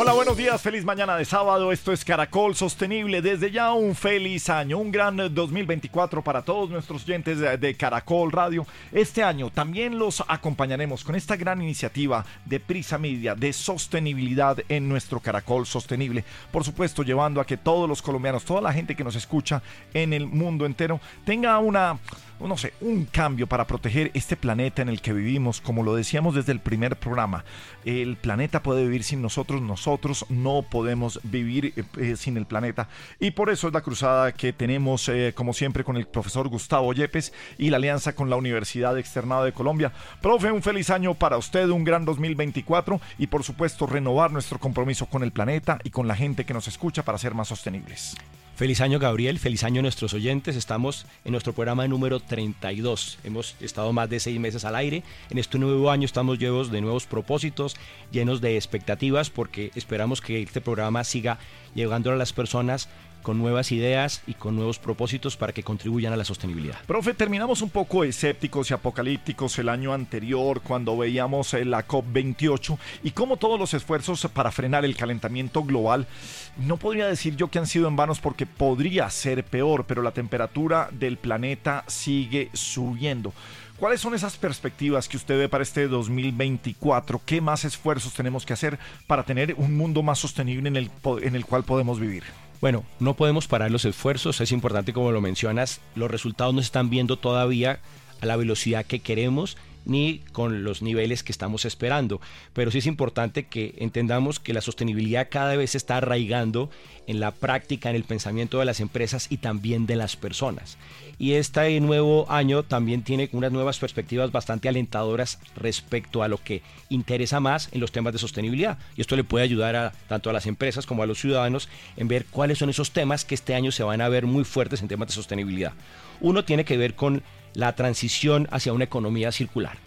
Hola, buenos días, feliz mañana de sábado. Esto es Caracol Sostenible. Desde ya un feliz año, un gran 2024 para todos nuestros oyentes de Caracol Radio. Este año también los acompañaremos con esta gran iniciativa de Prisa Media de sostenibilidad en nuestro Caracol Sostenible. Por supuesto, llevando a que todos los colombianos, toda la gente que nos escucha en el mundo entero, tenga una no sé, un cambio para proteger este planeta en el que vivimos, como lo decíamos desde el primer programa. El planeta puede vivir sin nosotros, nosotros no podemos vivir eh, eh, sin el planeta. Y por eso es la cruzada que tenemos, eh, como siempre, con el profesor Gustavo Yepes y la alianza con la Universidad Externada de Colombia. Profe, un feliz año para usted, un gran 2024 y por supuesto renovar nuestro compromiso con el planeta y con la gente que nos escucha para ser más sostenibles. Feliz año Gabriel, feliz año a nuestros oyentes. Estamos en nuestro programa número 32. Hemos estado más de seis meses al aire. En este nuevo año estamos llenos de nuevos propósitos, llenos de expectativas porque esperamos que este programa siga llegando a las personas con nuevas ideas y con nuevos propósitos para que contribuyan a la sostenibilidad. Profe, terminamos un poco escépticos y apocalípticos el año anterior cuando veíamos eh, la COP28 y cómo todos los esfuerzos para frenar el calentamiento global, no podría decir yo que han sido en vanos porque podría ser peor, pero la temperatura del planeta sigue subiendo. ¿Cuáles son esas perspectivas que usted ve para este 2024? ¿Qué más esfuerzos tenemos que hacer para tener un mundo más sostenible en el, en el cual podemos vivir? Bueno, no podemos parar los esfuerzos, es importante como lo mencionas, los resultados no se están viendo todavía a la velocidad que queremos ni con los niveles que estamos esperando. Pero sí es importante que entendamos que la sostenibilidad cada vez se está arraigando en la práctica, en el pensamiento de las empresas y también de las personas. Y este nuevo año también tiene unas nuevas perspectivas bastante alentadoras respecto a lo que interesa más en los temas de sostenibilidad. Y esto le puede ayudar a, tanto a las empresas como a los ciudadanos en ver cuáles son esos temas que este año se van a ver muy fuertes en temas de sostenibilidad. Uno tiene que ver con la transición hacia una economía circular.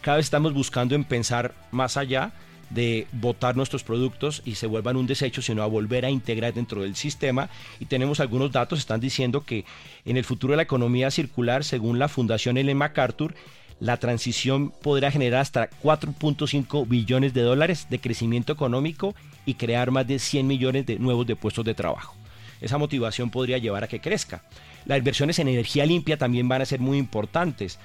Cada vez estamos buscando en pensar más allá de botar nuestros productos y se vuelvan un desecho, sino a volver a integrar dentro del sistema. Y tenemos algunos datos, están diciendo que en el futuro de la economía circular, según la Fundación Ellen MacArthur, la transición podrá generar hasta 4.5 billones de dólares de crecimiento económico y crear más de 100 millones de nuevos puestos de trabajo. Esa motivación podría llevar a que crezca. Las inversiones en energía limpia también van a ser muy importantes.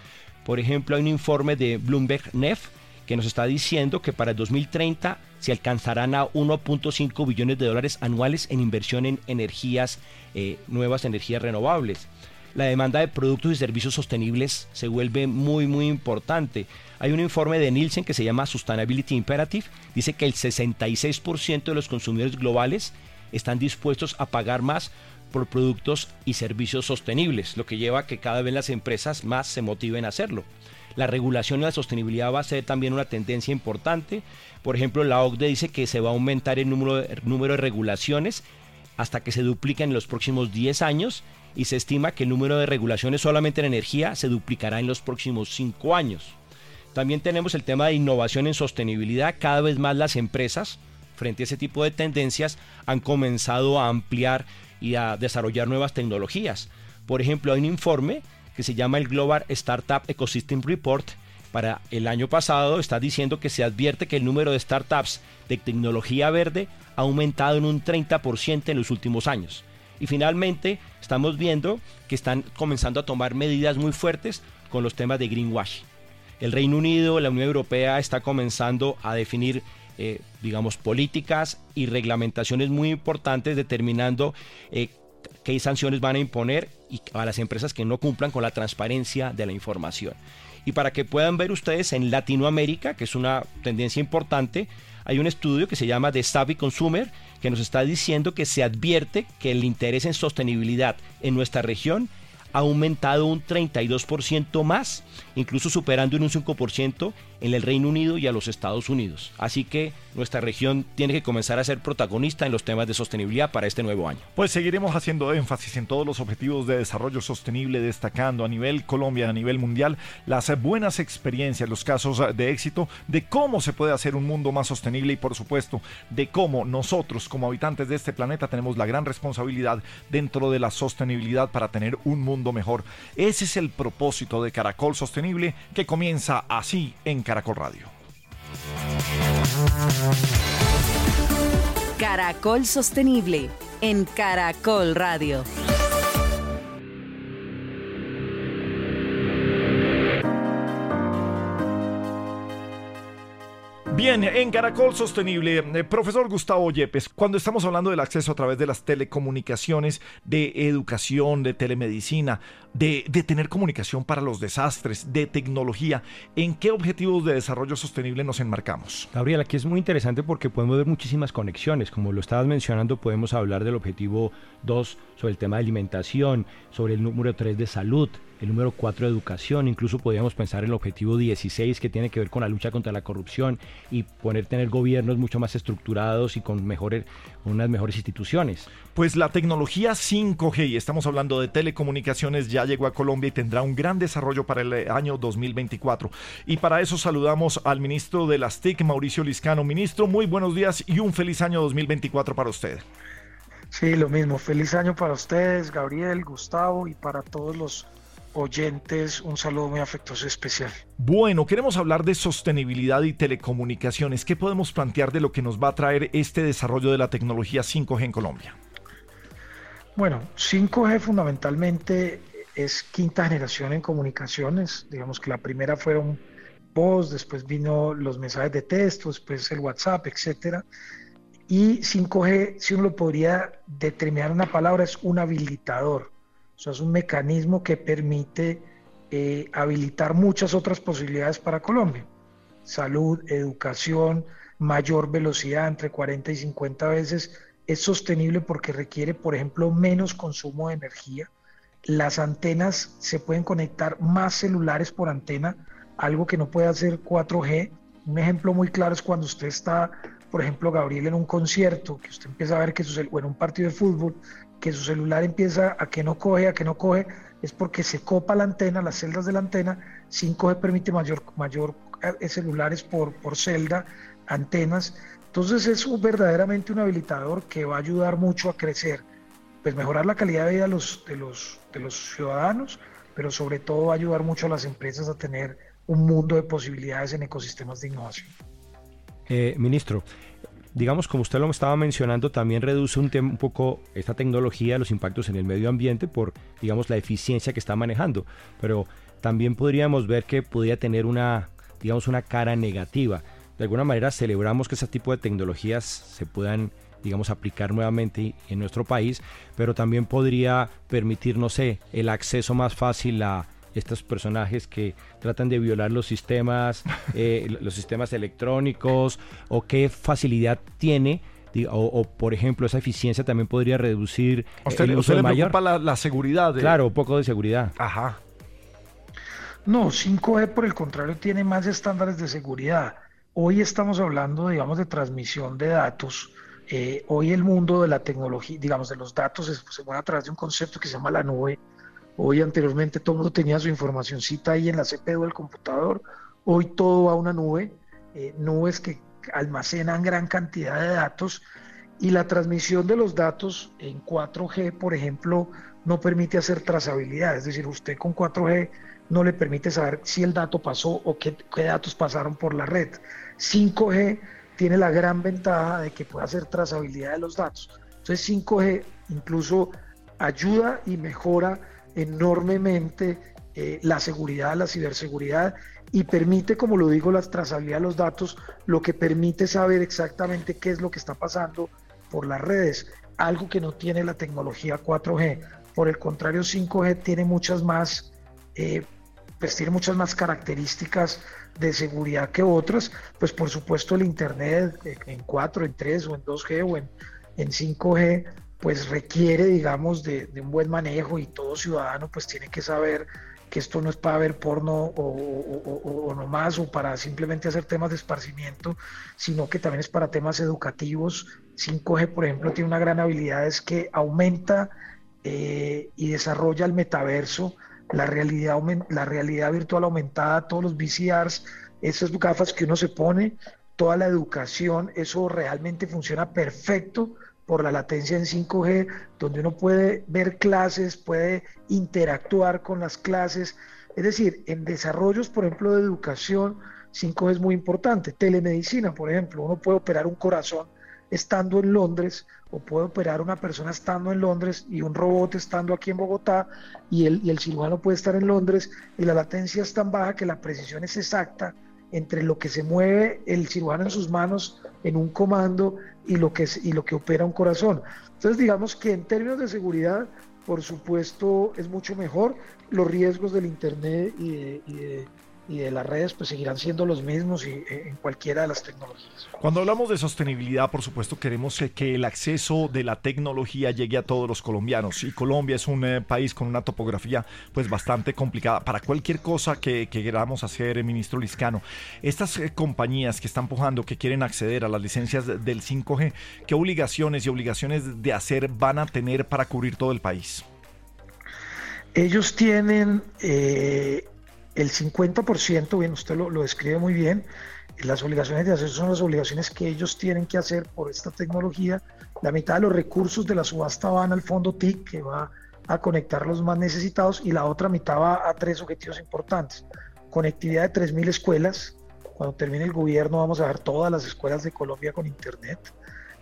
Por ejemplo, hay un informe de Bloomberg NEF que nos está diciendo que para el 2030 se alcanzarán a 1.5 billones de dólares anuales en inversión en energías eh, nuevas, energías renovables. La demanda de productos y servicios sostenibles se vuelve muy muy importante. Hay un informe de Nielsen que se llama Sustainability Imperative, dice que el 66% de los consumidores globales están dispuestos a pagar más por productos y servicios sostenibles, lo que lleva a que cada vez las empresas más se motiven a hacerlo. La regulación y la sostenibilidad va a ser también una tendencia importante. Por ejemplo, la OCDE dice que se va a aumentar el número de, número de regulaciones hasta que se dupliquen en los próximos 10 años y se estima que el número de regulaciones solamente en energía se duplicará en los próximos 5 años. También tenemos el tema de innovación en sostenibilidad. Cada vez más las empresas, frente a ese tipo de tendencias, han comenzado a ampliar y a desarrollar nuevas tecnologías. Por ejemplo, hay un informe que se llama el Global Startup Ecosystem Report. Para el año pasado está diciendo que se advierte que el número de startups de tecnología verde ha aumentado en un 30% en los últimos años. Y finalmente estamos viendo que están comenzando a tomar medidas muy fuertes con los temas de greenwash. El Reino Unido, la Unión Europea está comenzando a definir eh, digamos, políticas y reglamentaciones muy importantes determinando eh, qué sanciones van a imponer y a las empresas que no cumplan con la transparencia de la información. Y para que puedan ver ustedes en Latinoamérica, que es una tendencia importante, hay un estudio que se llama The Savvy Consumer que nos está diciendo que se advierte que el interés en sostenibilidad en nuestra región ha aumentado un 32% más, incluso superando en un 5% en el Reino Unido y a los Estados Unidos. Así que nuestra región tiene que comenzar a ser protagonista en los temas de sostenibilidad para este nuevo año. Pues seguiremos haciendo énfasis en todos los objetivos de desarrollo sostenible, destacando a nivel Colombia, a nivel mundial, las buenas experiencias, los casos de éxito, de cómo se puede hacer un mundo más sostenible y por supuesto de cómo nosotros como habitantes de este planeta tenemos la gran responsabilidad dentro de la sostenibilidad para tener un mundo mejor. Ese es el propósito de Caracol Sostenible que comienza así en Caracol Radio. Caracol Sostenible en Caracol Radio. Bien, en Caracol Sostenible, eh, profesor Gustavo Yepes, cuando estamos hablando del acceso a través de las telecomunicaciones, de educación, de telemedicina, de, de, tener comunicación para los desastres, de tecnología, ¿en qué objetivos de desarrollo sostenible nos enmarcamos? Gabriel, aquí es muy interesante porque podemos ver muchísimas conexiones. Como lo estabas mencionando, podemos hablar del objetivo 2 sobre el tema de alimentación, sobre el número 3 de salud, el número 4 de educación, incluso podríamos pensar en el objetivo 16 que tiene que ver con la lucha contra la corrupción y poner tener gobiernos mucho más estructurados y con mejores, unas mejores instituciones. Pues la tecnología 5G, y estamos hablando de telecomunicaciones, ya llegó a Colombia y tendrá un gran desarrollo para el año 2024. Y para eso saludamos al ministro de las TIC, Mauricio Liscano. Ministro, muy buenos días y un feliz año 2024 para usted. Sí, lo mismo. Feliz año para ustedes, Gabriel, Gustavo y para todos los oyentes, un saludo muy afectuoso y especial. Bueno, queremos hablar de sostenibilidad y telecomunicaciones. ¿Qué podemos plantear de lo que nos va a traer este desarrollo de la tecnología 5G en Colombia? Bueno, 5G fundamentalmente es quinta generación en comunicaciones. Digamos que la primera fueron voz, después vino los mensajes de texto, después el WhatsApp, etcétera. Y 5G, si uno lo podría determinar una palabra, es un habilitador o sea, es un mecanismo que permite eh, habilitar muchas otras posibilidades para Colombia. Salud, educación, mayor velocidad, entre 40 y 50 veces. Es sostenible porque requiere, por ejemplo, menos consumo de energía. Las antenas se pueden conectar más celulares por antena, algo que no puede hacer 4G. Un ejemplo muy claro es cuando usted está, por ejemplo, Gabriel, en un concierto, que usted empieza a ver que su, o en un partido de fútbol, que su celular empieza a que no coge, a que no coge, es porque se copa la antena, las celdas de la antena. 5G permite mayor, mayor eh, celulares por, por celda, antenas. Entonces es verdaderamente un habilitador que va a ayudar mucho a crecer, pues mejorar la calidad de vida de los, de los, de los ciudadanos, pero sobre todo va a ayudar mucho a las empresas a tener un mundo de posibilidades en ecosistemas de innovación. Eh, ministro, digamos, como usted lo estaba mencionando, también reduce un, poco esta tecnología los impactos en el medio ambiente por, digamos, la eficiencia que está manejando. Pero también podríamos ver que podría tener una, digamos, una cara negativa. De alguna manera celebramos que ese tipo de tecnologías se puedan digamos, aplicar nuevamente en nuestro país, pero también podría permitir, no sé, el acceso más fácil a estos personajes que tratan de violar los sistemas, eh, los sistemas electrónicos, o qué facilidad tiene o, por ejemplo esa eficiencia también podría reducir usted, el uso usted le preocupa la, la, seguridad claro un poco de seguridad. Ajá. No 5G por el contrario tiene más estándares de seguridad. Hoy estamos hablando digamos de transmisión de datos. Eh, hoy el mundo de la tecnología digamos de los datos se, se mueve a través de un concepto que se llama la nube Hoy anteriormente todo el mundo tenía su informacióncita ahí en la CPU del computador. Hoy todo va a una nube, eh, nubes que almacenan gran cantidad de datos y la transmisión de los datos en 4G, por ejemplo, no permite hacer trazabilidad. Es decir, usted con 4G no le permite saber si el dato pasó o qué, qué datos pasaron por la red. 5G tiene la gran ventaja de que puede hacer trazabilidad de los datos. Entonces 5G incluso ayuda y mejora enormemente eh, la seguridad, la ciberseguridad y permite, como lo digo, la trazabilidad de los datos, lo que permite saber exactamente qué es lo que está pasando por las redes, algo que no tiene la tecnología 4G. Por el contrario, 5G tiene muchas más, eh, pues tiene muchas más características de seguridad que otras, pues por supuesto el Internet en 4, en 3 o en 2G o en, en 5G pues requiere, digamos, de, un buen manejo y todo ciudadano pues tiene que saber que esto no es para ver porno o, o, no más o para simplemente hacer temas de esparcimiento, sino que también es para temas educativos. 5G, por ejemplo, tiene una gran habilidad, es que aumenta eh, y desarrolla el metaverso, la realidad, la realidad virtual aumentada, todos los VCRs, esas gafas que uno se pone, toda la educación, eso realmente funciona perfecto por la latencia en 5G, donde uno puede ver clases, puede interactuar con las clases. Es decir, en desarrollos, por ejemplo, de educación, 5G es muy importante. Telemedicina, por ejemplo, uno puede operar un corazón estando en Londres o puede operar una persona estando en Londres y un robot estando aquí en Bogotá y el, y el cirujano puede estar en Londres y la latencia es tan baja que la precisión es exacta entre lo que se mueve el cirujano en sus manos en un comando y lo que, y lo que opera un corazón. Entonces digamos que en términos de seguridad, por supuesto, es mucho mejor. Los riesgos del Internet y de, y de las redes pues seguirán siendo los mismos y, eh, en cualquiera de las tecnologías. Cuando hablamos de sostenibilidad, por supuesto, queremos que el acceso de la tecnología llegue a todos los colombianos. Y Colombia es un eh, país con una topografía pues bastante complicada para cualquier cosa que, queramos hacer, ministro Liscano. Estas eh, compañías que están pujando, que quieren acceder a las licencias del 5G, ¿qué obligaciones y obligaciones de hacer van a tener para cubrir todo el país? Ellos tienen el 50%, bien, usted lo, describe muy bien, las obligaciones de acceso son las obligaciones que ellos tienen que hacer por esta tecnología. La mitad de los recursos de la subasta van al fondo TIC, que va a conectar los más necesitados, y la otra mitad va a tres objetivos importantes. Conectividad de 3.000 escuelas. Cuando termine el gobierno vamos a dar todas las escuelas de Colombia con Internet.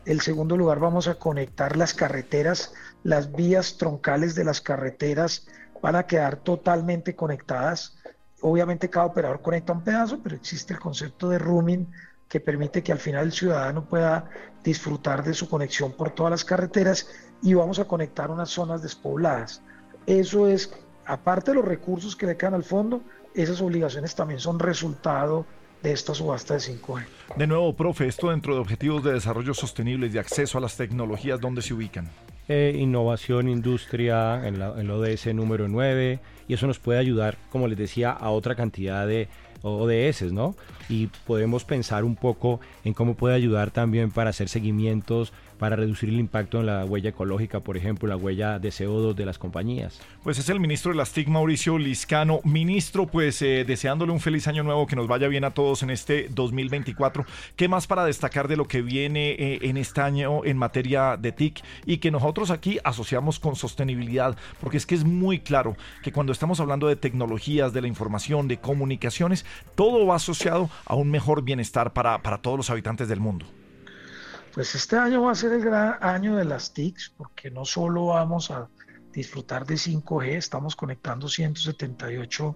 En segundo lugar, vamos a conectar las carreteras, las vías troncales de las carreteras van a quedar totalmente conectadas obviamente cada operador conecta un pedazo, pero existe el concepto de roaming que permite que al final el ciudadano pueda disfrutar de su conexión por todas las carreteras y vamos a conectar unas zonas despobladas. Eso es, aparte de los recursos que le quedan al fondo, esas obligaciones también son resultado de esta subasta de 5G. De nuevo, profe, esto dentro de objetivos de desarrollo sostenible y de acceso a las tecnologías, ¿dónde se ubican? Eh, innovación, industria, en, la, en el ODS número 9, y eso nos puede ayudar, como les decía, a otra cantidad de ODS, ¿no? Y podemos pensar un poco en cómo puede ayudar también para hacer seguimientos, para reducir el impacto en la huella ecológica, por ejemplo, la huella de CO2 de las compañías. Pues es el ministro de las TIC, Mauricio Liscano. Ministro, pues eh, deseándole un feliz año nuevo, que nos vaya bien a todos en este 2024. ¿Qué más para destacar de lo que viene eh, en este año en materia de TIC y que nosotros aquí asociamos con sostenibilidad? Porque es que es muy claro que cuando estamos hablando de tecnologías, de la información, de comunicaciones, todo va asociado a un mejor bienestar para, para todos los habitantes del mundo. Pues este año va a ser el gran año de las TICs, porque no solo vamos a disfrutar de 5G, estamos conectando 178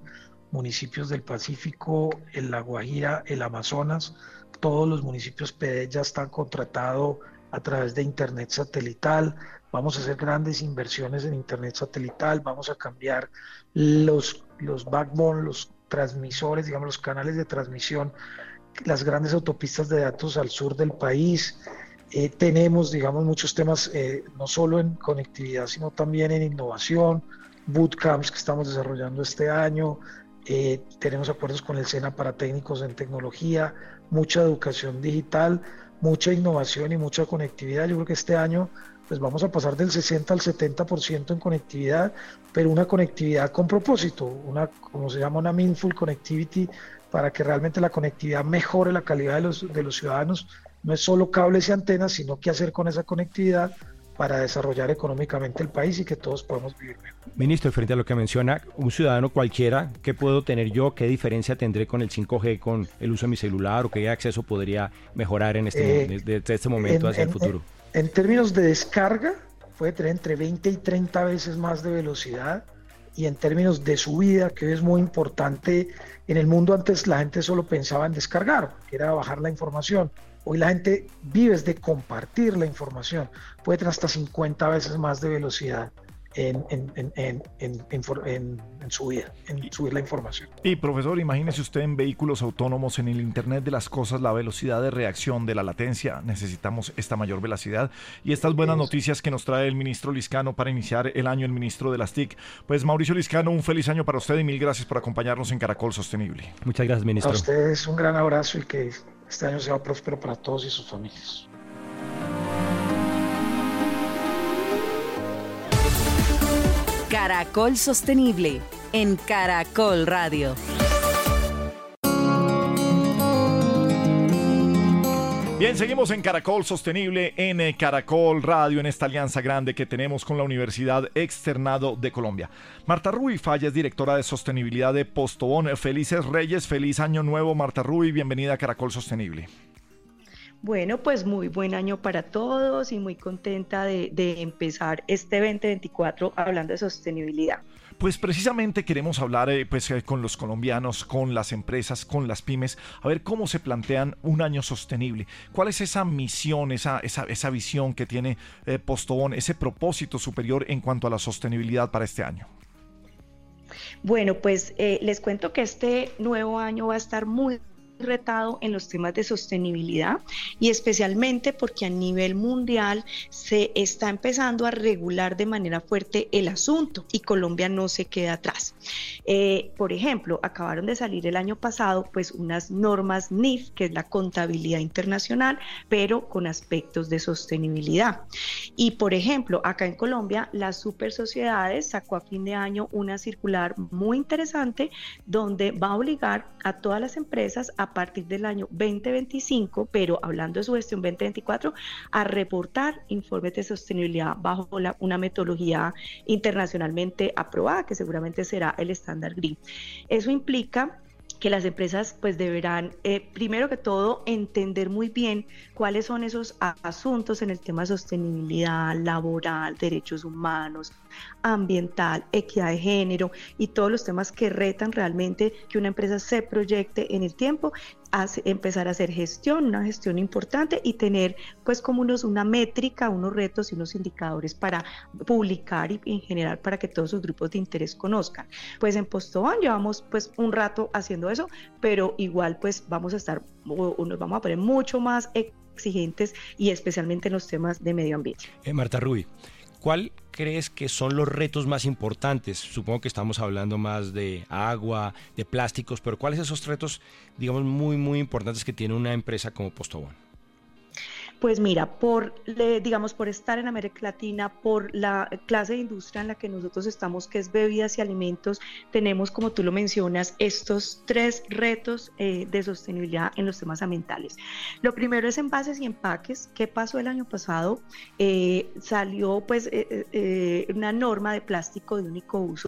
municipios del Pacífico, el La Guajira, el Amazonas, todos los municipios PD ya están contratados a través de Internet satelital, vamos a hacer grandes inversiones en Internet satelital, vamos a cambiar los, los backbone, los transmisores, digamos los canales de transmisión, las grandes autopistas de datos al sur del país, eh, tenemos, digamos, muchos temas, eh, no solo en conectividad, sino también en innovación, bootcamps que estamos desarrollando este año, eh, tenemos acuerdos con el SENA para técnicos en tecnología, mucha educación digital, mucha innovación y mucha conectividad. Yo creo que este año pues vamos a pasar del 60 al 70% en conectividad, pero una conectividad con propósito, una como se llama una meaningful connectivity para que realmente la conectividad mejore la calidad de los, de los ciudadanos no es solo cables y antenas, sino qué hacer con esa conectividad para desarrollar económicamente el país y que todos podamos vivir mejor. Ministro, frente a lo que menciona, un ciudadano cualquiera, ¿qué puedo tener yo? ¿Qué diferencia tendré con el 5G, con el uso de mi celular o qué acceso podría mejorar en este, eh, este momento hacia el futuro? En, términos de descarga, puede tener entre 20 y 30 veces más de velocidad y en términos de subida, que es muy importante, en el mundo antes la gente solo pensaba en descargar, que era bajar la información. Hoy la gente vive de compartir la información. Puede tener hasta 50 veces más de velocidad en, su vida, en subir la información. Y profesor, imagínese usted en vehículos autónomos, en el Internet de las Cosas, la velocidad de reacción de la latencia. Necesitamos esta mayor velocidad y estas buenas noticias que nos trae el ministro Liscano para iniciar el año, el ministro de las TIC. Pues Mauricio Liscano, un feliz año para usted y mil gracias por acompañarnos en Caracol Sostenible. Muchas gracias, ministro. A ustedes un gran abrazo y que este año sea próspero para todos y sus familias. Caracol Sostenible en Caracol Radio. Bien, seguimos en Caracol Sostenible, en eh, Caracol Radio, en esta alianza grande que tenemos con la Universidad Externado de Colombia. Marta Rui Falla es directora de sostenibilidad de Postobón. Felices Reyes, feliz año nuevo, Marta Rui, bienvenida a Caracol Sostenible. Bueno, pues muy buen año para todos y muy contenta de, empezar este 2024 hablando de sostenibilidad. Pues precisamente queremos hablar eh, pues, eh, con los colombianos, con las empresas, con las pymes, a ver cómo se plantean un año sostenible. ¿Cuál es esa misión, esa, esa, visión que tiene eh, Postobón, ese propósito superior en cuanto a la sostenibilidad para este año? Bueno, pues les cuento que este nuevo año va a estar muy retado en los temas de sostenibilidad y especialmente porque a nivel mundial se está empezando a regular de manera fuerte el asunto y Colombia no se queda atrás. Eh, por ejemplo, acabaron de salir el año pasado pues unas normas NIF, que es la contabilidad internacional, pero con aspectos de sostenibilidad. Y por ejemplo, acá en Colombia, las super sociedades sacó a fin de año una circular muy interesante donde va a obligar a todas las empresas a a partir del año 2025, pero hablando de su gestión 2024, a reportar informes de sostenibilidad bajo una metodología internacionalmente aprobada, que seguramente será el estándar GREEN. Eso implica que las empresas pues deberán, eh, primero que todo, entender muy bien cuáles son esos asuntos en el tema de sostenibilidad laboral, derechos humanos, ambiental, equidad de género y todos los temas que retan realmente que una empresa se proyecte en el tiempo empezar a hacer gestión, una gestión importante y tener pues como unos, una métrica, unos retos y unos indicadores para publicar y en general para que todos sus grupos de interés conozcan. Pues en Postobón llevamos pues un rato haciendo eso, pero igual pues vamos a estar o, nos vamos a poner mucho más exigentes y especialmente en los temas de medio ambiente. Eh, Marta Rubí, ¿cuál crees que son los retos más importantes? Supongo que estamos hablando más de agua, de plásticos, pero ¿cuáles son esos retos, digamos, muy, muy importantes que tiene una empresa como Postobón? Pues mira, por, digamos, por estar en América Latina, por la clase de industria en la que nosotros estamos, que es bebidas y alimentos, tenemos, como tú lo mencionas, estos tres retos eh, de sostenibilidad en los temas ambientales. Lo primero es envases y empaques. ¿Qué pasó el año pasado? Eh, salió pues eh, una norma de plástico de único uso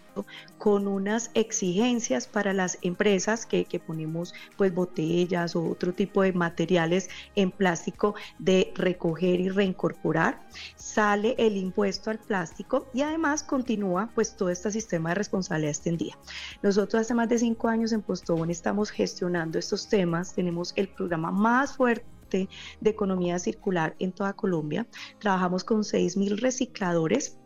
con unas exigencias para las empresas que, que ponemos pues botellas o otro tipo de materiales en plástico de recoger y reincorporar, sale el impuesto al plástico y además continúa pues todo este sistema de responsabilidad extendida. Nosotros hace más de cinco años en Postobón estamos gestionando estos temas, tenemos el programa más fuerte de economía circular en toda Colombia. Trabajamos con 6.000 recicladores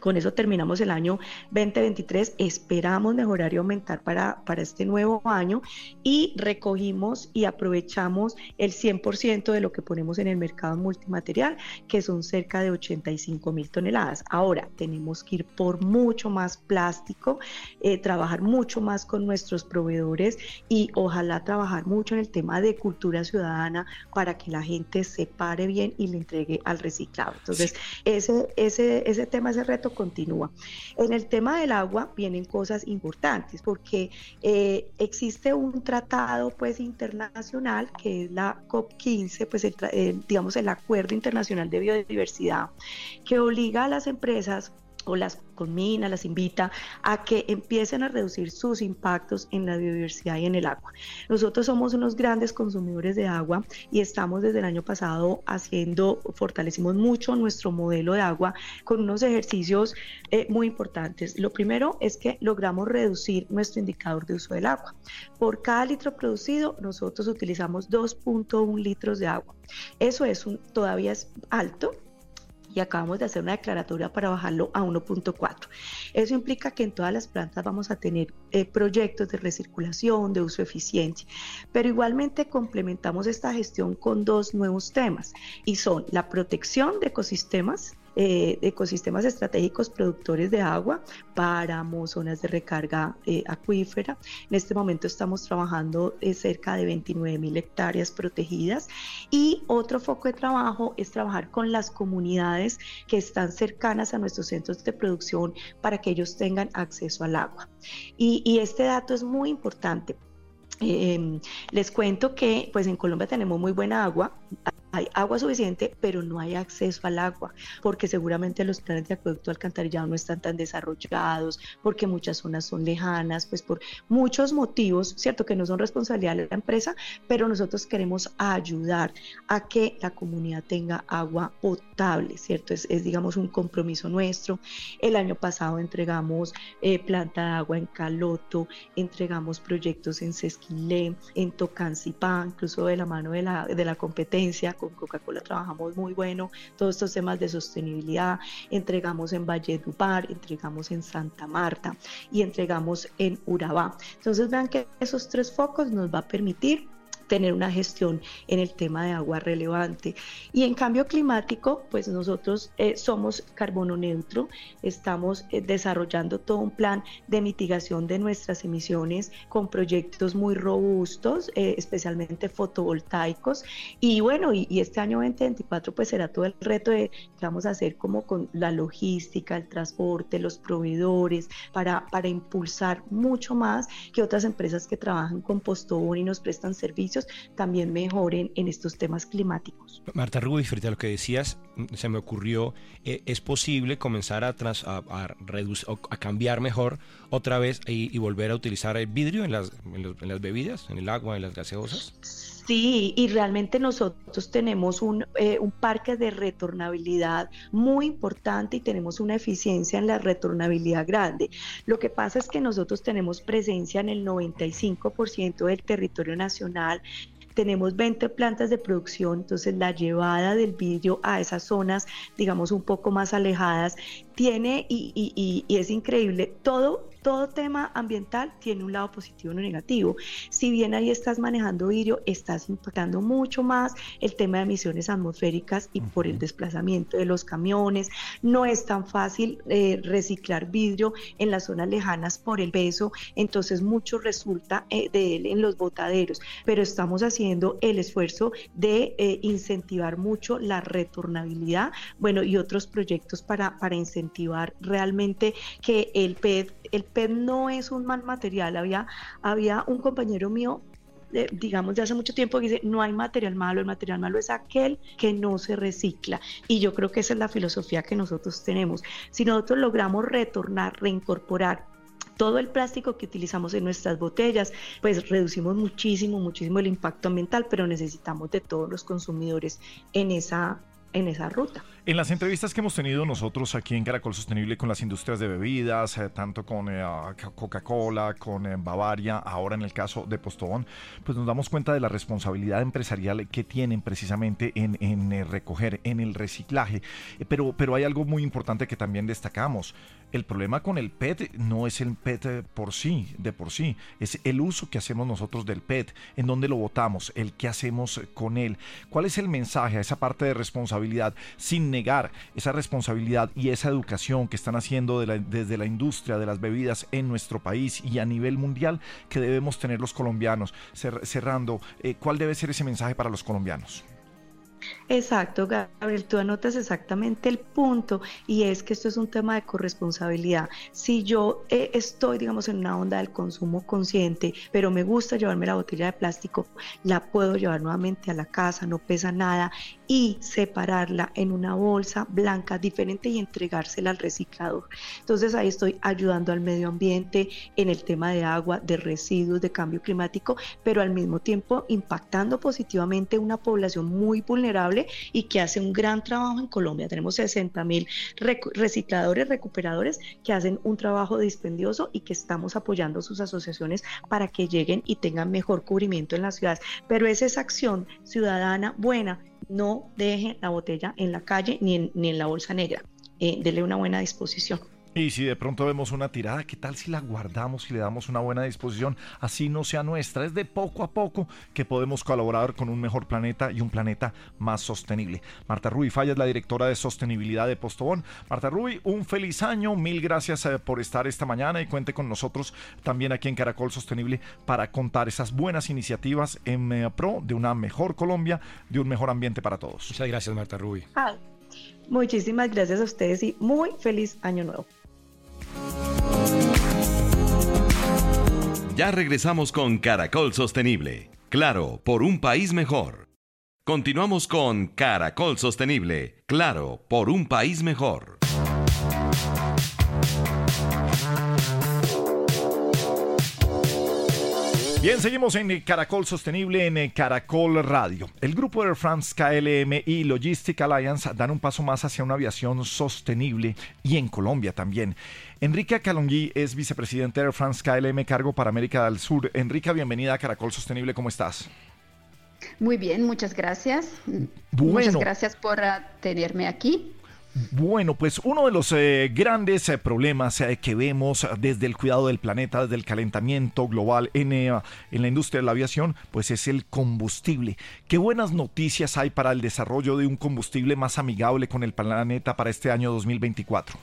con eso terminamos el año 2023. Esperamos mejorar y aumentar para, para este nuevo año y recogimos y aprovechamos el 100% de lo que ponemos en el mercado multimaterial, que son cerca de 85 mil toneladas. Ahora tenemos que ir por mucho más plástico, eh, trabajar mucho más con nuestros proveedores y ojalá trabajar mucho en el tema de cultura ciudadana para que la gente se pare bien y le entregue al reciclado. Entonces, ese, ese, ese tema, ese reto continúa. En el tema del agua vienen cosas importantes porque eh, existe un tratado pues internacional que es la COP15, pues digamos el Acuerdo Internacional de Biodiversidad, que obliga a las empresas las conmina, las invita a que empiecen a reducir sus impactos en la biodiversidad y en el agua. Nosotros somos unos grandes consumidores de agua y estamos desde el año pasado haciendo, fortalecimos mucho nuestro modelo de agua con unos ejercicios eh, muy importantes. Lo primero es que logramos reducir nuestro indicador de uso del agua. Por cada litro producido, nosotros utilizamos 2.1 litros de agua. Eso es todavía es alto, acabamos de hacer una declaratoria para bajarlo a 1.4. Eso implica que en todas las plantas vamos a tener eh, proyectos de recirculación, de uso eficiente, pero igualmente complementamos esta gestión con dos nuevos temas y son la protección de ecosistemas eh, ecosistemas estratégicos productores de agua, páramos, zonas de recarga eh, acuífera. En este momento estamos trabajando eh, cerca de 29 mil hectáreas protegidas y otro foco de trabajo es trabajar con las comunidades que están cercanas a nuestros centros de producción para que ellos tengan acceso al agua. Y, este dato es muy importante em, les cuento que pues en Colombia tenemos muy buena agua, hay agua suficiente, pero no hay acceso al agua, porque seguramente los planes de acueducto alcantarillado no están tan desarrollados, porque muchas zonas son lejanas, pues por muchos motivos, cierto que no son responsabilidad de la empresa, pero nosotros queremos ayudar a que la comunidad tenga agua potable, cierto, es, digamos un compromiso nuestro. El año pasado entregamos eh, planta de agua en Caloto, entregamos proyectos en Sesquilé, en Tocancipá, incluso de la mano de la, de la competencia con Coca-Cola trabajamos muy bueno, todos estos temas de sostenibilidad, entregamos en Valledupar, entregamos en Santa Marta y entregamos en Urabá. Entonces vean que esos tres focos nos va a permitir tener una gestión en el tema de agua relevante. Y en cambio climático, pues nosotros eh, somos carbono neutro, estamos eh, desarrollando todo un plan de mitigación de nuestras emisiones con proyectos muy robustos, eh, especialmente fotovoltaicos. Y bueno, y, este año 2024 pues será todo el reto de que vamos a hacer como con la logística, el transporte, los proveedores, para, para impulsar mucho más que otras empresas que trabajan con postón y nos prestan servicios también mejoren en estos temas climáticos. Marta Rubí, frente a lo que decías, se me ocurrió, eh, ¿es posible comenzar a, a, reducir, a cambiar mejor otra vez y, volver a utilizar el vidrio en las, en, las bebidas, en el agua, en las gaseosas? Sí, y realmente nosotros tenemos un, eh, un, parque de retornabilidad muy importante y tenemos una eficiencia en la retornabilidad grande. Lo que pasa es que nosotros tenemos presencia en el 95% del territorio nacional tenemos 20 plantas de producción, entonces la llevada del vidrio a esas zonas, digamos, un poco más alejadas, tiene y, y, y es increíble, todo todo tema ambiental tiene un lado positivo y uno negativo. Si bien ahí estás manejando vidrio, estás impactando mucho más el tema de emisiones atmosféricas y por el desplazamiento de los camiones. No es tan fácil eh, reciclar vidrio en las zonas lejanas por el peso, entonces mucho resulta eh, de él en los botaderos, pero estamos haciendo el esfuerzo de eh, incentivar mucho la retornabilidad, bueno, y otros proyectos para, para incentivar realmente que el PET el PET no es un mal material. Había, había un compañero mío digamos, de hace mucho tiempo que dice, no hay material malo, el material malo es aquel que no se recicla. Y yo creo que esa es la filosofía que nosotros tenemos. Si nosotros logramos retornar, reincorporar todo el plástico que utilizamos en nuestras botellas, pues reducimos muchísimo, muchísimo el impacto ambiental, pero necesitamos de todos los consumidores en esa, en esa ruta. En las entrevistas que hemos tenido nosotros aquí en Caracol Sostenible con las industrias de bebidas, eh, tanto con eh, Coca-Cola, con eh, Bavaria, ahora en el caso de Postobón, pues nos damos cuenta de la responsabilidad empresarial que tienen precisamente en, en recoger, en el reciclaje. pero, pero hay algo muy importante que también destacamos. El problema con el PET no es el PET por sí, de por sí, es el uso que hacemos nosotros del PET, en dónde lo botamos, el qué hacemos con él. ¿Cuál es el mensaje a esa parte de responsabilidad sin esa responsabilidad y esa educación que están haciendo desde la industria de las bebidas en nuestro país y a nivel mundial que debemos tener los colombianos? cerrando, eh, ¿cuál debe ser ese mensaje para los colombianos? Exacto, Gabriel, tú anotas exactamente el punto y es que esto es un tema de corresponsabilidad. Si yo eh, estoy, digamos, en una onda del consumo consciente, pero me gusta llevarme la botella de plástico, la puedo llevar nuevamente a la casa, no pesa nada y separarla en una bolsa blanca diferente y entregársela al reciclador. Entonces ahí estoy ayudando al medio ambiente en el tema de agua, de residuos, de cambio climático, pero al mismo tiempo impactando positivamente una población muy vulnerable y que hace un gran trabajo en Colombia. Tenemos 60 mil recicladores, recuperadores que hacen un trabajo dispendioso y que estamos apoyando sus asociaciones para que lleguen y tengan mejor cubrimiento en las ciudades. Pero es esa acción ciudadana buena no deje la botella en la calle ni en, ni en la bolsa negra. Eh, dele una buena disposición. Y si de pronto vemos una tirada, ¿qué tal si la guardamos y le damos una buena disposición? Así no sea nuestra. Es de poco a poco que podemos colaborar con un mejor planeta y un planeta más sostenible. Marta Rubi Falla es la directora de sostenibilidad de Postobón. Marta Rubi, un feliz año. Mil gracias eh, por estar esta mañana y cuente con nosotros también aquí en Caracol Sostenible para contar esas buenas iniciativas en eh, pro de una mejor Colombia, de un mejor ambiente para todos. Muchas gracias, Marta Rubi. muchísimas gracias a ustedes y muy feliz año nuevo. Ya regresamos con Caracol Sostenible. Claro, por un país mejor. Continuamos con Caracol Sostenible. Claro, por un país mejor. Bien, seguimos en Caracol Sostenible en Caracol Radio. El grupo Air France KLM y Logistic Alliance dan un paso más hacia una aviación sostenible y en Colombia también. Enrique Calongui es vicepresidente de Air France KLM, cargo para América del Sur. Enrique, bienvenida a Caracol Sostenible, ¿cómo estás? Muy bien, muchas gracias. Muchas gracias por tenerme aquí. Bueno, pues uno de los eh, grandes eh, problemas eh, que vemos desde el cuidado del planeta, desde el calentamiento global en, en, la industria de la aviación, pues es el combustible. ¿Qué buenas noticias hay para el desarrollo de un combustible más amigable con el planeta para este año 2024?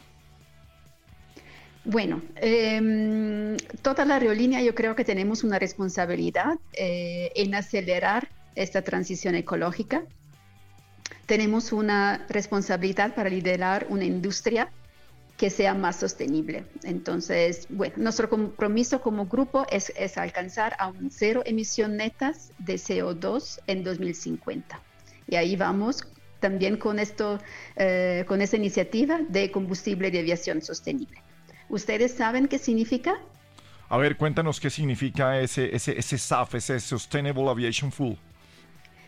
Bueno, em, toda la aerolínea yo creo que tenemos una responsabilidad eh, en acelerar esta transición ecológica. Tenemos una responsabilidad para liderar una industria que sea más sostenible. Entonces, bueno, nuestro compromiso como grupo es, alcanzar a un cero emisión netas de CO2 en 2050. Y ahí vamos también con esto, eh, con esa iniciativa de combustible de aviación sostenible. ¿Ustedes saben qué significa? A ver, cuéntanos qué significa ese, ese, ese SAF, ese Sustainable Aviation Fuel.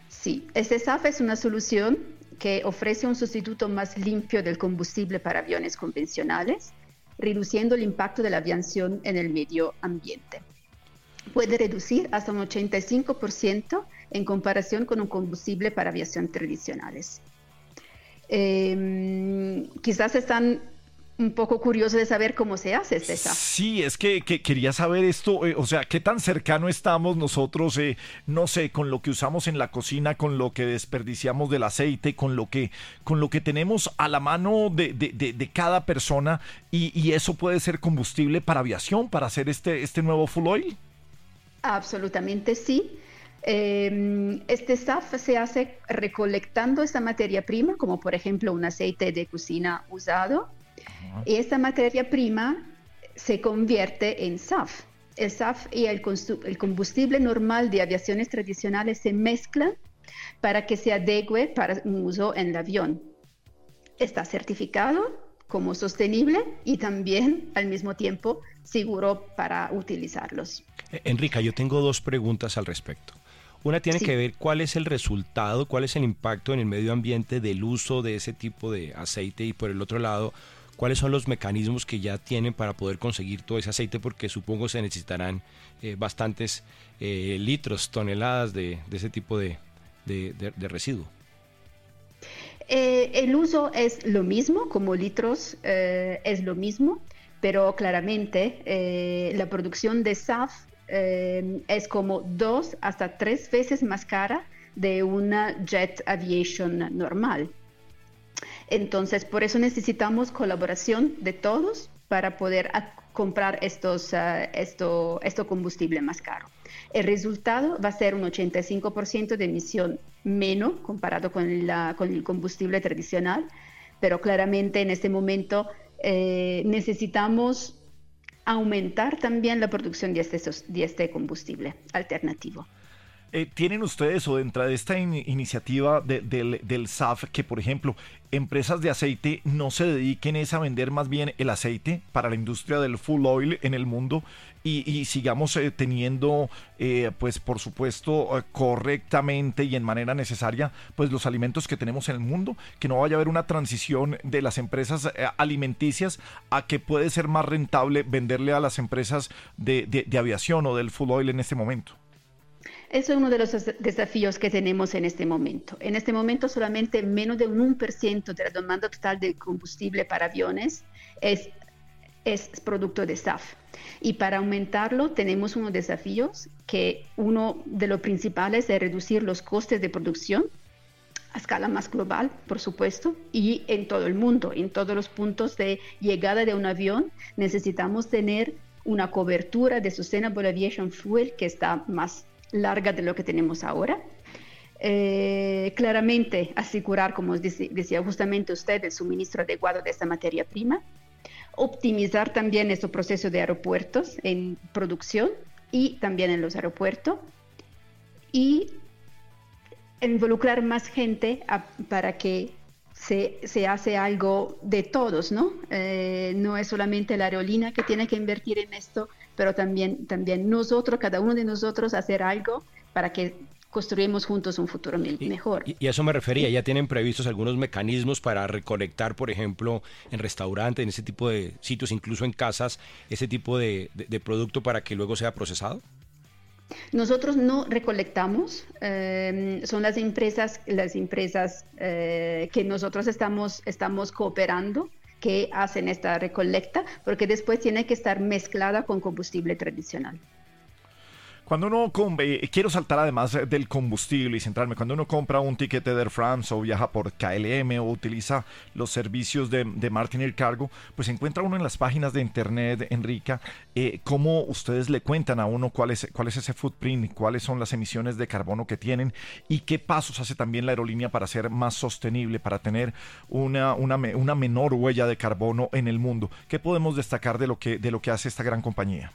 Sí, ese SAF es una solución que ofrece un sustituto más limpio del combustible para aviones convencionales, reduciendo el impacto de la aviación en el medio ambiente. Puede reducir hasta un 85% en comparación con un combustible para aviación tradicionales. Em, quizás están un poco curioso de saber cómo se hace este SAF. Sí, es que, quería saber esto, eh, o sea, qué tan cercano estamos nosotros, eh, no sé, con lo que usamos en la cocina, con lo que desperdiciamos del aceite, con lo que, con lo que tenemos a la mano de, de, cada persona y, eso puede ser combustible para aviación, para hacer este, este nuevo full oil. Absolutamente sí. Em, este SAF se hace recolectando esa materia prima, como por ejemplo un aceite de cocina usado, y esta materia prima se convierte en SAF. El SAF y el, combustible normal de aviaciones tradicionales se mezclan para que se adecue para un uso en el avión. Está certificado como sostenible y también al mismo tiempo seguro para utilizarlos. Eh, Enrica, yo tengo dos preguntas al respecto. Una tiene que ver cuál es el resultado, cuál es el impacto en el medio ambiente del uso de ese tipo de aceite y por el otro lado, cuáles son los mecanismos que ya tienen para poder conseguir todo ese aceite, porque supongo se necesitarán eh, bastantes eh, litros, toneladas de, ese tipo de, residuo. Eh, el uso es lo mismo, como litros es lo mismo, pero claramente la producción de SAF es como dos hasta tres veces más cara de una jet aviation normal. Entonces, por eso necesitamos colaboración de todos para poder comprar estos, uh, esto, esto combustible más caro. El resultado va a ser un 85% de emisión menos comparado con, la, con el combustible tradicional, pero claramente en este momento eh, necesitamos aumentar también la producción de este, de este combustible alternativo. Eh, ¿Tienen ustedes o dentro de esta iniciativa del, SAF que, por ejemplo, empresas de aceite no se dediquen a vender más bien el aceite para la industria del full oil en el mundo y, sigamos eh, teniendo, eh, pues por supuesto, correctamente y en manera necesaria, pues los alimentos que tenemos en el mundo? Que no vaya a haber una transición de las empresas alimenticias a que puede ser más rentable venderle a las empresas de, de aviación o del full oil en este momento. Eso es uno de los desafíos que tenemos en este momento. En este momento solamente menos de un 1% de la demanda total de combustible para aviones es, es producto de SAF. Y para aumentarlo tenemos unos desafíos que uno de los principales es reducir los costes de producción a escala más global, por supuesto, y en todo el mundo, en todos los puntos de llegada de un avión, necesitamos tener una cobertura de Sustainable Aviation Fuel que está más larga de lo que tenemos ahora. Eh, claramente asegurar, como decía justamente usted, el suministro adecuado de esta materia prima, optimizar también este proceso de aeropuertos en producción y también en los aeropuertos y involucrar más gente para que se, se, hace algo de todos, ¿no? Eh, no es solamente la aerolínea que tiene que invertir en esto, pero también, también nosotros, cada uno de nosotros, hacer algo para que construyamos juntos un futuro mejor. Y, a eso me refería, ¿ya tienen previstos algunos mecanismos para recolectar, por ejemplo, en restaurantes, en ese tipo de sitios, incluso en casas, ese tipo de, producto para que luego sea procesado? Nosotros no recolectamos, eh, son las empresas, las empresas eh, que nosotros estamos, estamos cooperando que hacen esta recolecta, porque después tiene que estar mezclada con combustible tradicional. Cuando uno compra, quiero saltar además del combustible y centrarme, cuando uno compra un ticket de Air France o viaja por KLM o utiliza los servicios de, de Martin Cargo, pues encuentra uno en las páginas de internet, Enrica, eh, cómo ustedes le cuentan a uno cuál es, cuál es ese footprint, cuáles son las emisiones de carbono que tienen y qué pasos hace también la aerolínea para ser más sostenible, para tener una, una, una menor huella de carbono en el mundo. ¿Qué podemos destacar de lo que, de lo que hace esta gran compañía?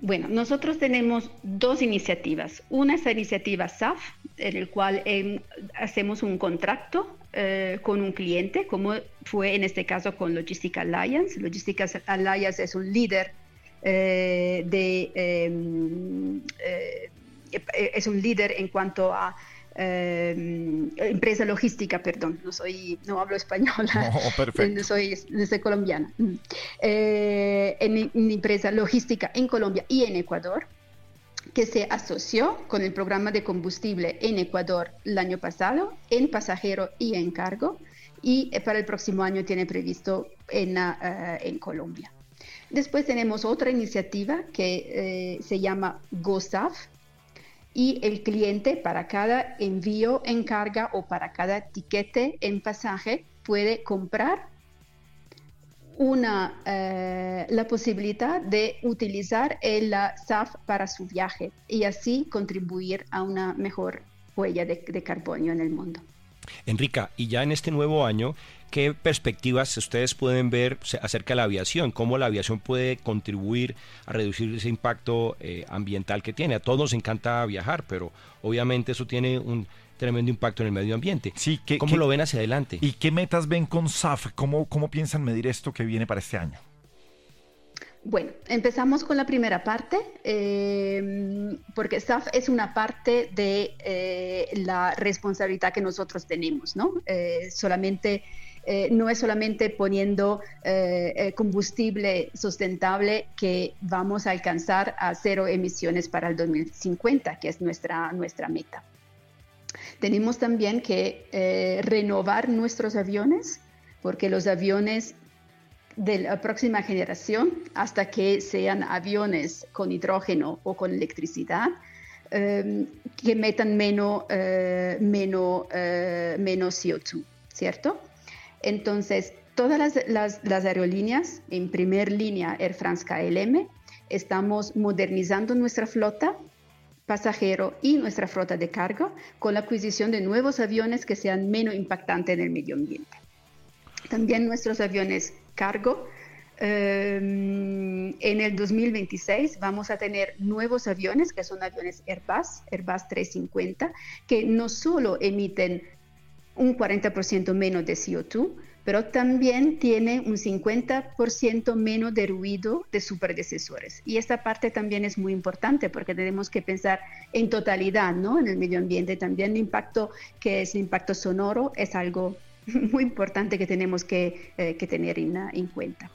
Bueno, nosotros tenemos dos iniciativas. Una es la iniciativa SAF, en el cual em, hacemos un contrato eh, con un cliente, como fue en este caso con Logistic Alliance. Logistic Alliance es un líder eh, de em, eh, es un líder en cuanto a eh, empresa logística, perdón, no soy, no hablo español, no, soy, soy, colombiana, mm. eh, en, empresa logística en Colombia y en Ecuador, que se asoció con el programa de combustible en Ecuador el año pasado, en pasajero y en cargo, y eh, para el próximo año tiene previsto en, uh, en Colombia. Después tenemos otra iniciativa que se llama GoSAF, y el cliente para cada envío en carga o para cada tiquete en pasaje puede comprar una, eh, la posibilidad de utilizar el SAF para su viaje y así contribuir a una mejor huella de, de carbono en el mundo. Enrica, y ya en este nuevo año, ¿qué perspectivas ustedes pueden ver acerca de la aviación? ¿Cómo la aviación puede contribuir a reducir ese impacto eh, ambiental que tiene? A todos nos encanta viajar, pero obviamente eso tiene un tremendo impacto en el medio ambiente. Sí, ¿Cómo lo ven hacia adelante? ¿Y qué metas ven con SAF? ¿Cómo, cómo piensan medir esto que viene para este año? Bueno, empezamos con la primera parte, em, porque SAF es una parte de eh, la responsabilidad que nosotros tenemos, ¿no? Eh, solamente, eh, no es solamente poniendo combustible sustentable que vamos a alcanzar a cero emisiones para el 2050, que es nuestra, nuestra meta. Tenemos también que renovar nuestros aviones, porque los aviones de la próxima generación hasta que sean aviones con hidrógeno o con electricidad em, que metan menos, eh, menos, eh, menos CO2, ¿cierto? Entonces, todas las, las, aerolíneas, en primer línea Air France KLM, estamos modernizando nuestra flota pasajero y nuestra flota de carga con la adquisición de nuevos aviones que sean menos impactantes en el medio ambiente. También nuestros aviones cargo. Em, en el 2026 vamos a tener nuevos aviones, que son aviones Airbus, Airbus 350, que no solo emiten un 40% menos de CO2, pero también tienen un 50% menos de ruido de sus predecesores. Y esta parte también es muy importante porque tenemos que pensar en totalidad, ¿no? En el medio ambiente también el impacto que es el impacto sonoro es algo muy importante que tenemos que, eh, tener en, cuenta.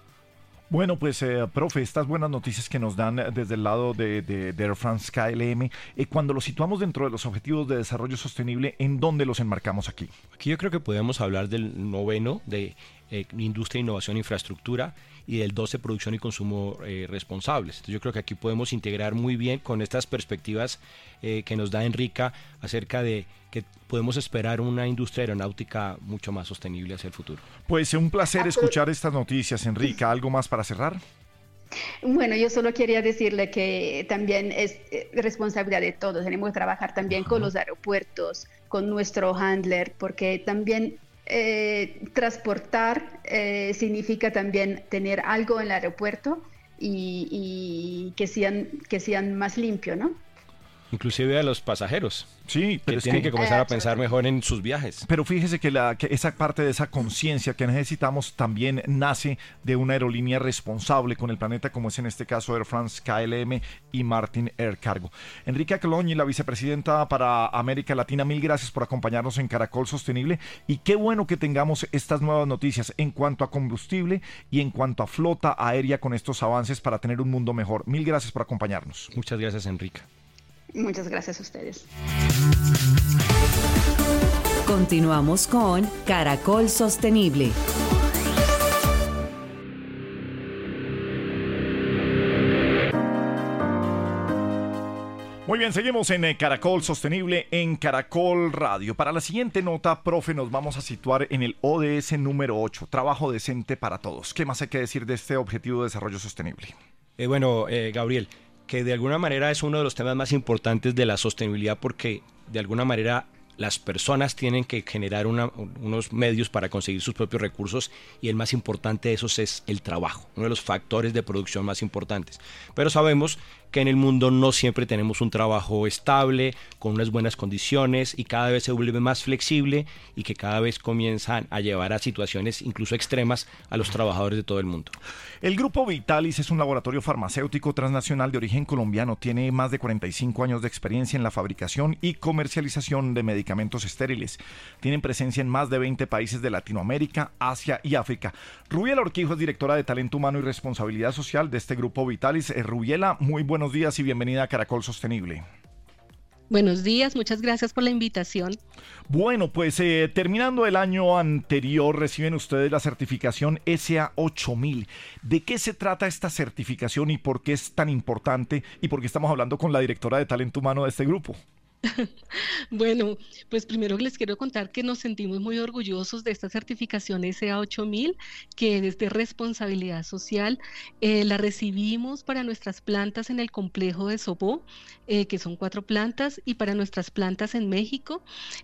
Bueno, pues, eh, profe, estas buenas noticias que nos dan desde el lado de, Air France KLM, eh, cuando lo situamos dentro de los objetivos de desarrollo sostenible, ¿en dónde los enmarcamos aquí? Aquí yo creo que podemos hablar del noveno de eh, industria, innovación infraestructura y del 12 producción y consumo eh, responsables. Entonces yo creo que aquí podemos integrar muy bien con estas perspectivas eh, que nos da Enrica acerca de que podemos esperar una industria aeronáutica mucho más sostenible hacia el futuro. Pues un placer escuchar estas noticias, Enrica. ¿Algo más para cerrar? Bueno, yo solo quería decirle que también es responsabilidad de todos. Tenemos que trabajar también con los aeropuertos, con nuestro handler, porque también eh, transportar eh, significa también tener algo en el aeropuerto y, que, sean, que sean más limpio, ¿no? Inclusive a los pasajeros. Sí, pero tienen que, comenzar a pensar mejor en sus viajes. Pero fíjese que, la, que esa parte de esa conciencia que necesitamos también nace de una aerolínea responsable con el planeta, como es en este caso Air France, KLM y Martin Air Cargo. Enrique Coloñi, la vicepresidenta para América Latina, mil gracias por acompañarnos en Caracol Sostenible y qué bueno que tengamos estas nuevas noticias en cuanto a combustible y en cuanto a flota aérea con estos avances para tener un mundo mejor. Mil gracias por acompañarnos. Muchas gracias, Enrique. Muchas gracias a ustedes. Continuamos con Caracol Sostenible. Muy bien, seguimos en eh, Caracol Sostenible en Caracol Radio. Para la siguiente nota, profe, nos vamos a situar en el ODS número 8, Trabajo Decente para Todos. ¿Qué más hay que decir de este objetivo de desarrollo sostenible? Eh, bueno, eh, Gabriel, que de alguna manera es uno de los temas más importantes de la sostenibilidad porque de alguna manera las personas tienen que generar unos medios para conseguir sus propios recursos y el más importante de esos es el trabajo, uno de los factores de producción más importantes. Pero sabemos que en el mundo no siempre tenemos un trabajo estable, con unas buenas condiciones y cada vez se vuelve más flexible y que cada vez comienzan a llevar a situaciones incluso extremas a los trabajadores de todo el mundo. El grupo Vitalis es un laboratorio farmacéutico transnacional de origen colombiano. Tiene más de 45 años de experiencia en la fabricación y comercialización de medicamentos estériles. Tienen presencia en más de 20 países de Latinoamérica, Asia y África. Rubiela Orquijo es directora de Talento Humano y Responsabilidad Social de este grupo Vitalis. Eh, Rubiela, muy buena buenos días y bienvenida a Caracol Sostenible. Buenos días, muchas gracias por la invitación. Bueno, pues eh, terminando el año anterior reciben ustedes la certificación SA 8000. ¿De qué se trata esta certificación y por qué es tan importante y por qué estamos hablando con la directora de talento humano de este grupo? Bueno, pues primero les quiero contar que nos sentimos muy orgullosos de esta certificación SA8000, que desde responsabilidad social eh, la recibimos para nuestras plantas en el complejo de Sobó, eh, que son cuatro plantas, y para nuestras plantas en México,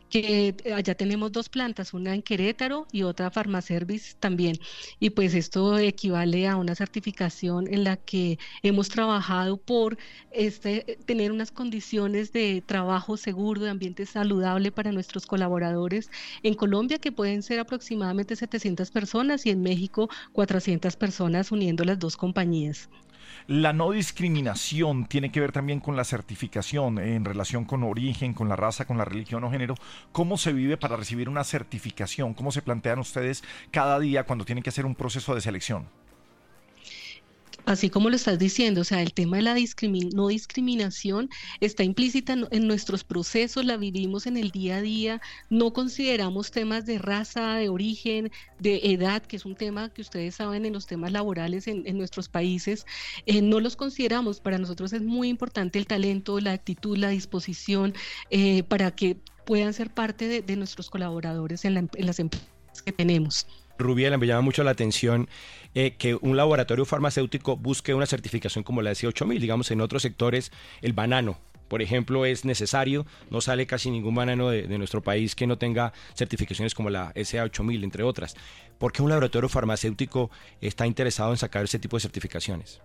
que eh, allá tenemos dos plantas, una en Querétaro y otra Pharmaservice también. Y pues esto equivale a una certificación en la que hemos trabajado por este, tener unas condiciones de trabajo seguro, de ambiente saludable para nuestros colaboradores en Colombia, que pueden ser aproximadamente 700 personas y en México 400 personas uniendo las dos compañías. La no discriminación tiene que ver también con la certificación en relación con origen, con la raza, con la religión o género. ¿Cómo se vive para recibir una certificación? ¿Cómo se plantean ustedes cada día cuando tienen que hacer un proceso de selección? Así como lo estás diciendo, o sea, el tema de la no discriminación está implícita en, nuestros procesos, la vivimos en el día a día, no consideramos temas de raza, de origen, de edad, que es un tema que ustedes saben en los temas laborales en, nuestros países, eh, no los consideramos. Para nosotros es muy importante el talento, la actitud, la disposición, eh, para que puedan ser parte de, nuestros colaboradores en, en las empresas que tenemos. Rubiela, me llama mucho la atención eh, que un laboratorio farmacéutico busque una certificación como la de C8000. Digamos, en otros sectores, el banano, por ejemplo, es necesario. No sale casi ningún banano de, nuestro país que no tenga certificaciones como la SA8000, entre otras. ¿Por qué un laboratorio farmacéutico está interesado en sacar ese tipo de certificaciones?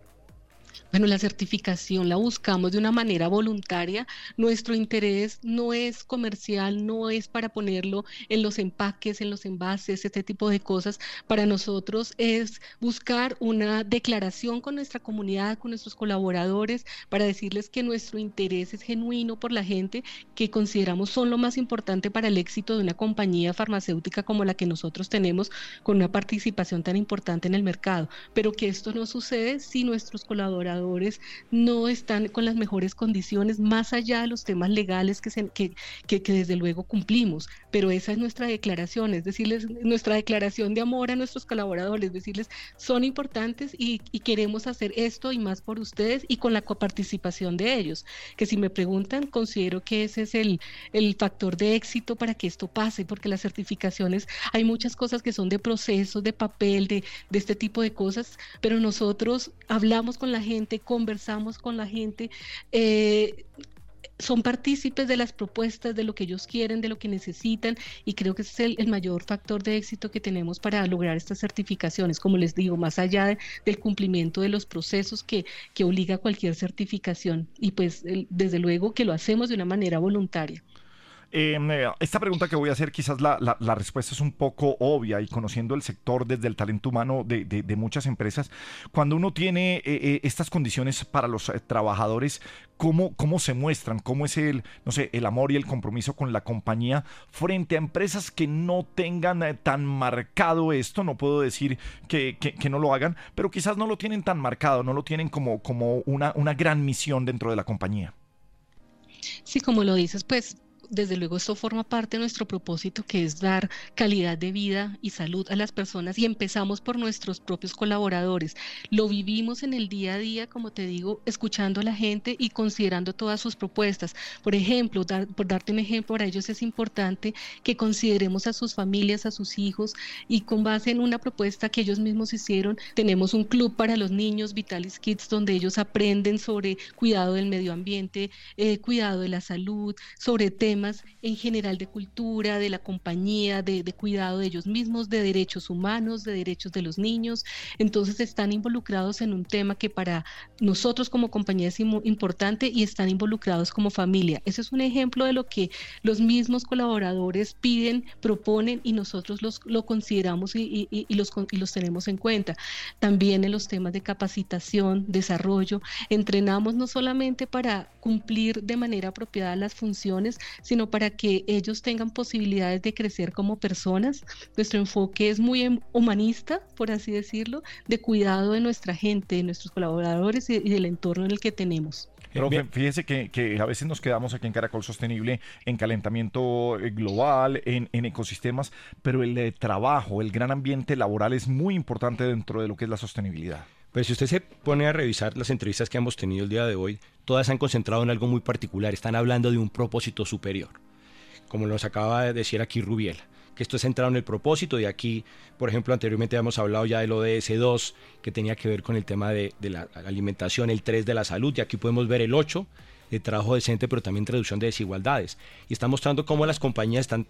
Bueno, la certificación la buscamos de una manera voluntaria. Nuestro interés no es comercial, no es para ponerlo en los empaques, en los envases, este tipo de cosas. Para nosotros es buscar una declaración con nuestra comunidad, con nuestros colaboradores, para decirles que nuestro interés es genuino por la gente que consideramos son lo más importante para el éxito de una compañía farmacéutica como la que nosotros tenemos, con una participación tan importante en el mercado. Pero que esto no sucede si nuestros colaboradores no están con las mejores condiciones, más allá de los temas legales que, que, que, desde luego cumplimos. Pero esa es nuestra declaración, es decirles nuestra declaración de amor a nuestros colaboradores, decirles son importantes y, queremos hacer esto y más por ustedes y con la coparticipación de ellos. Que si me preguntan, considero que ese es el, el factor de éxito para que esto pase, porque las certificaciones, hay muchas cosas que son de procesos, de papel, de, de este tipo de cosas, pero nosotros hablamos con la gente conversamos con la gente. Eh, son partícipes de las propuestas, de lo que ellos quieren, de lo que necesitan, y creo que ese es el, mayor factor de éxito que tenemos para lograr estas certificaciones. Como les digo, más allá del cumplimiento de los procesos que, que obliga cualquier certificación, y pues desde luego que lo hacemos de una manera voluntaria. Em, eh, esta pregunta que voy a hacer, quizás la, respuesta es un poco obvia y conociendo el sector desde el talento humano de, muchas empresas, cuando uno tiene eh, eh, estas condiciones para los trabajadores, ¿cómo, ¿cómo se muestran? ¿Cómo es el, no sé, el amor y el compromiso con la compañía frente a empresas que no tengan tan marcado esto? No puedo decir que, que, que, no lo hagan, pero quizás no lo tienen tan marcado, no lo tienen como, como una, una gran misión dentro de la compañía. Sí, como lo dices, pues desde luego esto forma parte de nuestro propósito que es dar calidad de vida y salud a las personas y empezamos por nuestros propios colaboradores. Lo vivimos en el día a día, como te digo, escuchando a la gente y considerando todas sus propuestas. Por ejemplo, por darte un ejemplo, para ellos es importante que consideremos a sus familias, a sus hijos y con base en una propuesta que ellos mismos hicieron, tenemos un club para los niños, Vitalis Kids, donde ellos aprenden sobre cuidado del medio ambiente, eh, cuidado de la salud, sobre temas en general de cultura, de la compañía, de, cuidado de ellos mismos, de derechos humanos, de derechos de los niños. Entonces están involucrados en un tema que para nosotros como compañía es importante y están involucrados como familia. Ese es un ejemplo de lo que los mismos colaboradores piden, proponen y nosotros los, lo consideramos y, los, y los tenemos en cuenta. También en los temas de capacitación, desarrollo, entrenamos no solamente para cumplir de manera apropiada las funciones, sino para que ellos tengan posibilidades de crecer como personas. Nuestro enfoque es muy em, humanista, por así decirlo, de cuidado de nuestra gente, de nuestros colaboradores y, del entorno en el que tenemos. Pero fíjese que, a veces nos quedamos aquí en Caracol Sostenible en calentamiento eh, global, en, ecosistemas, pero el eh, trabajo, el gran ambiente laboral es muy importante dentro de lo que es la sostenibilidad. Pues si usted se pone a revisar las entrevistas que hemos tenido el día de hoy, todas se han concentrado en algo muy particular, están hablando de un propósito superior, como nos acaba de decir aquí Rubiela, que esto es centrado en el propósito, y aquí, por ejemplo, anteriormente hemos hablado ya del ODS 2, que tenía que ver con el tema de, la alimentación, el 3 de la salud, y aquí podemos ver el 8, de trabajo decente, pero también reducción de desigualdades. Y está mostrando cómo las compañías están,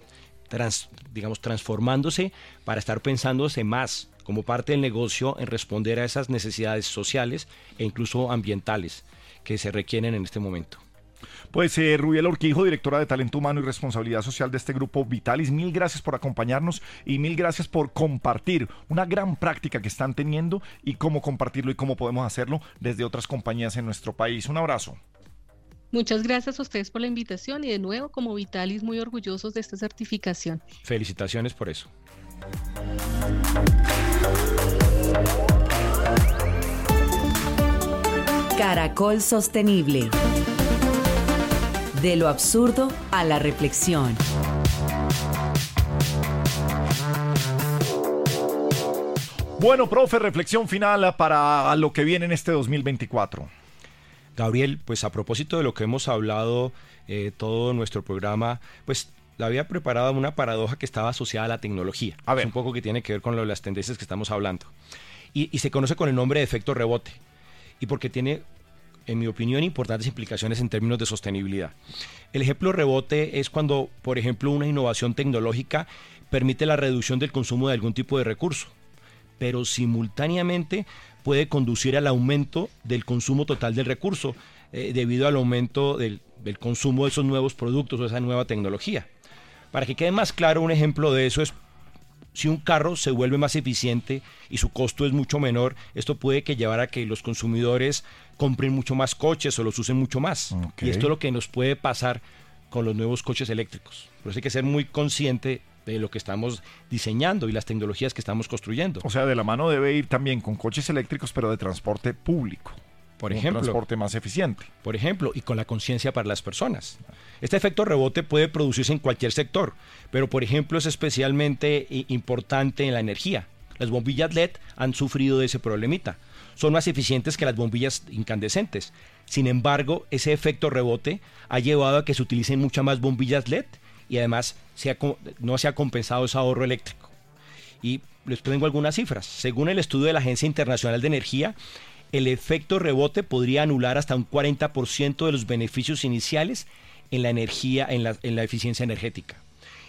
digamos, transformándose para estar pensándose más como parte del negocio en responder a esas necesidades sociales e incluso ambientales que se requieren en este momento. Pues eh, Rubiel Orquijo, directora de Talento Humano y Responsabilidad Social de este grupo Vitalis, mil gracias por acompañarnos y mil gracias por compartir una gran práctica que están teniendo y cómo compartirlo y cómo podemos hacerlo desde otras compañías en nuestro país. Un abrazo. Muchas gracias a ustedes por la invitación y de nuevo como Vitalis muy orgullosos de esta certificación. Felicitaciones por eso. Caracol Sostenible. De lo absurdo a la reflexión. Bueno, profe, reflexión final para lo que viene en este 2024. Gabriel, pues a propósito de lo que hemos hablado eh, todo nuestro programa, pues la había preparado una paradoja que estaba asociada a la tecnología. A ver. un poco que tiene que ver con lo de las tendencias que estamos hablando. Y, se conoce con el nombre de efecto rebote. Y porque tiene, en mi opinión, importantes implicaciones en términos de sostenibilidad. El ejemplo rebote es cuando, por ejemplo, una innovación tecnológica permite la reducción del consumo de algún tipo de recurso pero simultáneamente puede conducir al aumento del consumo total del recurso eh, debido al aumento del, del consumo de esos nuevos productos o esa nueva tecnología. Para que quede más claro, un ejemplo de eso es si un carro se vuelve más eficiente y su costo es mucho menor, esto puede que llevar a que los consumidores compren mucho más coches o los usen mucho más. Y esto es lo que nos puede pasar con los nuevos coches eléctricos. Por eso hay que ser muy consciente de lo que estamos diseñando y las tecnologías que estamos construyendo. O sea, de la mano debe ir también con coches eléctricos, pero de transporte público por ejemplo. Un transporte más eficiente. Por ejemplo, y con la conciencia para las personas. Este efecto rebote puede producirse en cualquier sector, pero por ejemplo es especialmente importante en la energía. Las bombillas LED han sufrido de ese problemita. Son más eficientes que las bombillas incandescentes. Sin embargo, ese efecto rebote ha llevado a que se utilicen muchas más bombillas LED y además no se ha compensado ese ahorro eléctrico. Y les pongo algunas cifras. Según el estudio de la Agencia Internacional de Energía, el efecto rebote podría anular hasta un 40% de los beneficios iniciales en la energía, en la, en la, eficiencia energética.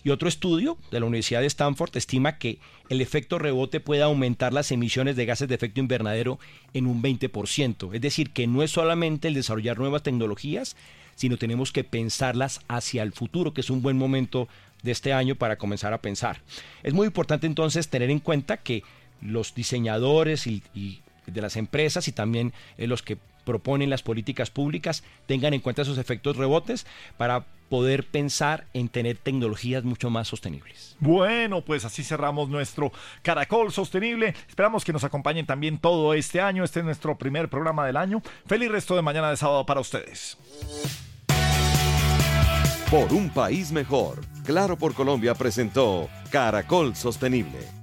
Y otro estudio de la Universidad de Stanford estima que el efecto rebote puede aumentar las emisiones de gases de efecto invernadero en un 20%. Es decir, que no es solamente el desarrollar nuevas tecnologías, sino tenemos que pensarlas hacia el futuro, que es un buen momento de este año para comenzar a pensar. Es muy importante entonces tener en cuenta que los diseñadores y, y de las empresas y también eh, los que proponen las políticas públicas tengan en cuenta esos efectos rebotes para poder pensar en tener tecnologías mucho más sostenibles. Bueno, pues así cerramos nuestro Caracol Sostenible. Esperamos que nos acompañen también todo este año. Este es nuestro primer programa del año. Feliz resto de mañana de sábado para ustedes. Por un país mejor, Claro por Colombia presentó Caracol Sostenible